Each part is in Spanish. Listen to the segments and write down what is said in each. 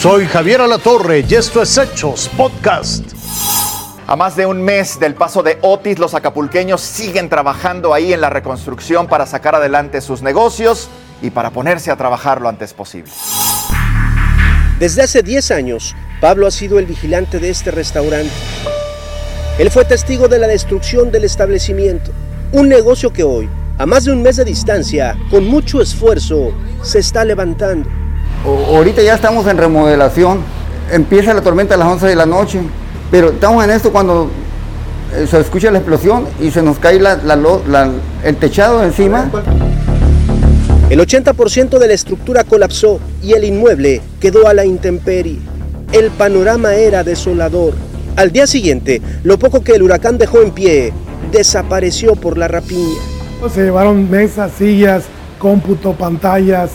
Soy Javier Alatorre y esto es Hechos Podcast. A más de un mes del paso de Otis, los acapulqueños siguen trabajando ahí en la reconstrucción para sacar adelante sus negocios y para ponerse a trabajar lo antes posible. Desde hace 10 años, Pablo ha sido el vigilante de este restaurante. Él fue testigo de la destrucción del establecimiento, un negocio que hoy, a más de un mes de distancia, con mucho esfuerzo, se está levantando ahorita ya estamos en remodelación. Empieza la tormenta a las 11 de la noche, pero estamos en esto cuando eh, se escucha la explosión y se nos cae el techado encima. El 80% de la estructura colapsó y el inmueble quedó a la intemperie. El panorama era desolador. Al día siguiente, lo poco que el huracán dejó en pie desapareció por la rapiña. Se llevaron mesas, sillas, cómputo, pantallas,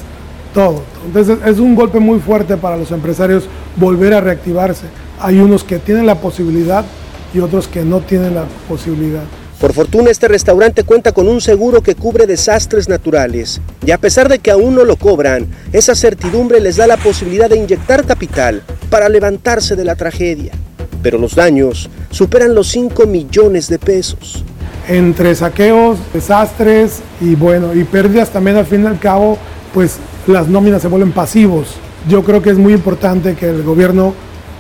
todo. Entonces es un golpe muy fuerte para los empresarios volver a reactivarse. Hay unos que tienen la posibilidad y otros que no tienen la posibilidad. Por fortuna este restaurante cuenta con un seguro que cubre desastres naturales y a pesar de que aún no lo cobran, esa certidumbre les da la posibilidad de inyectar capital para levantarse de la tragedia. Pero los daños superan los 5 millones de pesos. Entre saqueos, desastres y bueno, y pérdidas también al fin y al cabo, pues las nóminas se vuelven pasivos. Yo creo que es muy importante que el gobierno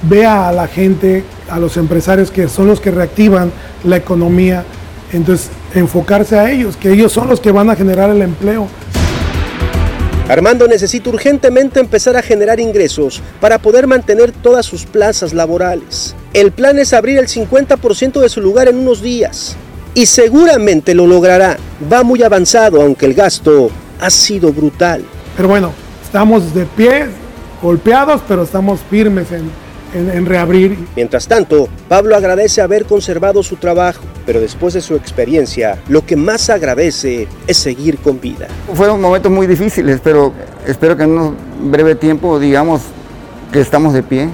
vea a la gente, a los empresarios que son los que reactivan la economía, entonces enfocarse a ellos, que ellos son los que van a generar el empleo. Armando necesita urgentemente empezar a generar ingresos para poder mantener todas sus plazas laborales. El plan es abrir el 50% de su lugar en unos días. Y seguramente lo logrará. Va muy avanzado, aunque el gasto ha sido brutal. Pero bueno, estamos de pie, golpeados, pero estamos firmes en, en, reabrir. Mientras tanto, Pablo agradece haber conservado su trabajo, pero después de su experiencia, lo que más agradece es seguir con vida. Fueron momentos muy difíciles, pero espero que en un breve tiempo digamos que estamos de pie.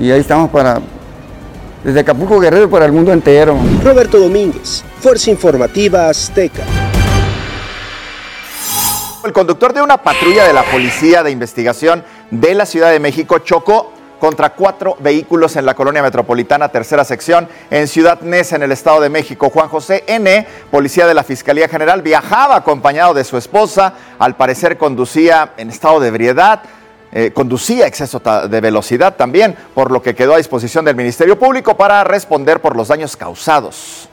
Y ahí estamos para, desde Acapulco Guerrero para el mundo entero. Roberto Domínguez, Fuerza Informativa Azteca. El conductor de una patrulla de la Policía de Investigación de la Ciudad de México chocó contra cuatro vehículos en la colonia metropolitana, tercera sección, en Ciudad Neza, en el Estado de México. Juan José N., policía de la Fiscalía General, viajaba acompañado de su esposa. Al parecer conducía en estado de ebriedad. Eh, conducía exceso de velocidad también, por lo que quedó a disposición del Ministerio Público para responder por los daños causados.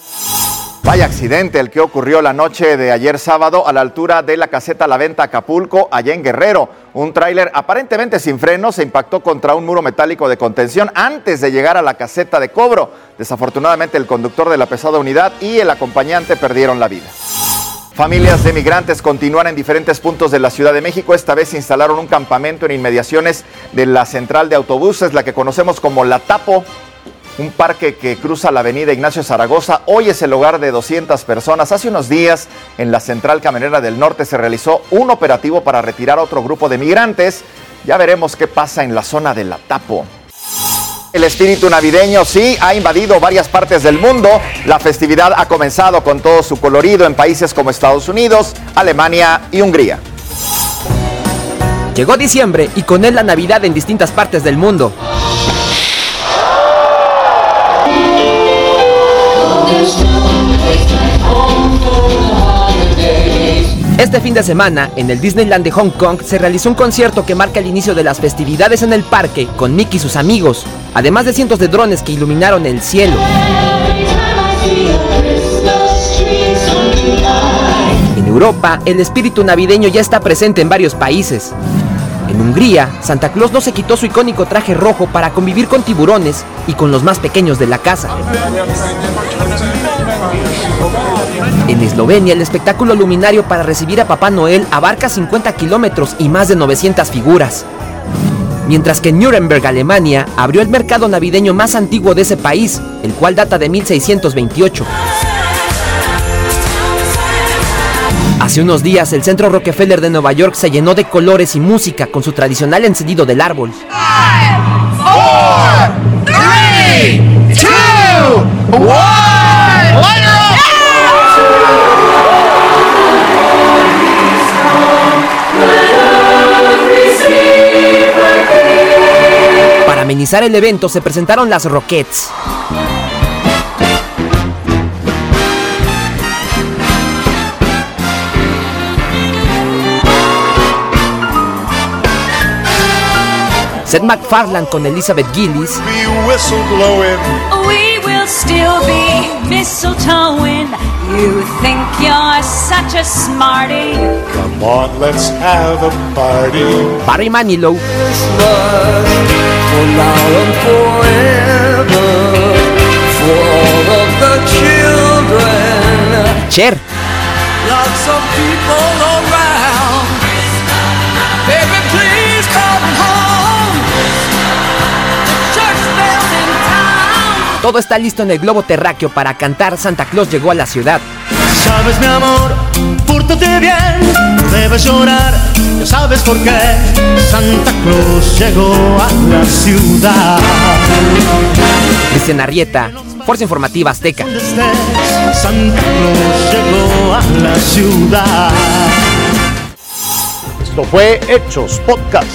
Vaya accidente el que ocurrió la noche de ayer sábado a la altura de la caseta La Venta Acapulco, allá en Guerrero. Un tráiler aparentemente sin freno se impactó contra un muro metálico de contención antes de llegar a la caseta de cobro. Desafortunadamente el conductor de la pesada unidad y el acompañante perdieron la vida. Familias de migrantes continúan en diferentes puntos de la Ciudad de México. Esta vez instalaron un campamento en inmediaciones de la central de autobuses, la que conocemos como La Tapo un parque que cruza la avenida Ignacio Zaragoza. Hoy es el hogar de 200 personas. Hace unos días, en la central camionera del norte, se realizó un operativo para retirar a otro grupo de migrantes. Ya veremos qué pasa en la zona de La Tapo. El espíritu navideño sí ha invadido varias partes del mundo. La festividad ha comenzado con todo su colorido en países como Estados Unidos, Alemania y Hungría. Llegó diciembre y con él la Navidad en distintas partes del mundo. Este fin de semana, en el Disneyland de Hong Kong, se realizó un concierto que marca el inicio de las festividades en el parque con Mickey y sus amigos, además de cientos de drones que iluminaron el cielo. En Europa, el espíritu navideño ya está presente en varios países. En Hungría, Santa Claus no se quitó su icónico traje rojo para convivir con tiburones y con los más pequeños de la casa. En Eslovenia, el espectáculo luminario para recibir a Papá Noel abarca 50 kilómetros y más de 900 figuras. Mientras que en Nuremberg, Alemania, abrió el mercado navideño más antiguo de ese país, el cual data de 1628. Hace unos días el centro Rockefeller de Nueva York se llenó de colores y música con su tradicional encendido del árbol. amenizar el evento se presentaron las Rockets. Seth MacFarlane con Elizabeth Gillies. We'll still be mistletoeing. You think you're such a smarty. Come on, let's have a party. Barry Manilow. Cher. Todo está listo en el globo terráqueo para cantar Santa Claus llegó a la ciudad. Sabes mi amor, pórtate bien, no debes llorar, ya sabes por qué. Santa Claus llegó a la ciudad. Cristian Arrieta, Fuerza Informativa Azteca. Santa Claus llegó a la ciudad. Esto fue Hechos Podcast.